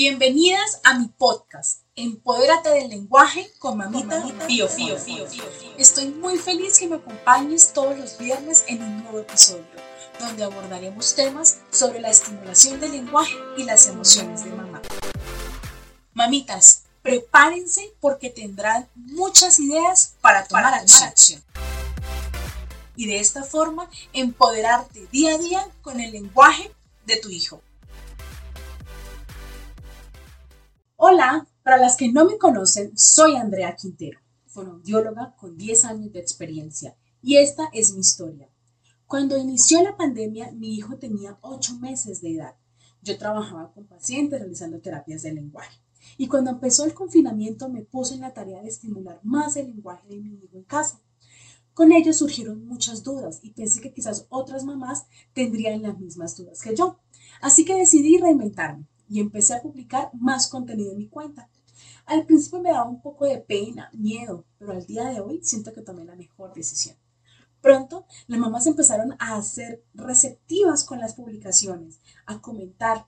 Bienvenidas a mi podcast, Empodérate del lenguaje con Mamita Fío Fío Estoy muy feliz que me acompañes todos los viernes en un nuevo episodio, donde abordaremos temas sobre la estimulación del lenguaje y las emociones de mamá. Mamitas, prepárense porque tendrán muchas ideas para tomar, acción. Y de esta forma, empoderarte día a día con el lenguaje de tu hijo. Hola, para las que no me conocen, soy Andrea Quintero, fonoaudióloga con 10 años de experiencia y esta es mi historia. Cuando inició la pandemia, mi hijo tenía 8 meses de edad. Yo trabajaba con pacientes realizando terapias de lenguaje. Y cuando empezó el confinamiento me puse en la tarea de estimular más el lenguaje de mi hijo en casa. Con ello surgieron muchas dudas y pensé que quizás otras mamás tendrían las mismas dudas que yo. Así que decidí reinventarme y empecé a publicar más contenido en mi cuenta. Al principio me daba un poco de pena, miedo, pero al día de hoy siento que tomé la mejor decisión. Pronto las mamás empezaron a ser receptivas con las publicaciones, a comentar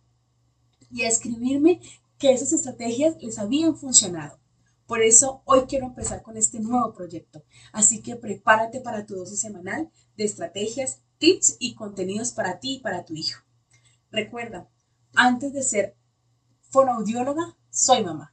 y a escribirme que esas estrategias les habían funcionado. Por eso hoy quiero empezar con este nuevo proyecto. Así que prepárate para tu dosis semanal de estrategias, tips y contenidos para ti y para tu hijo. Recuerda, antes de ser fonoaudióloga, soy mamá.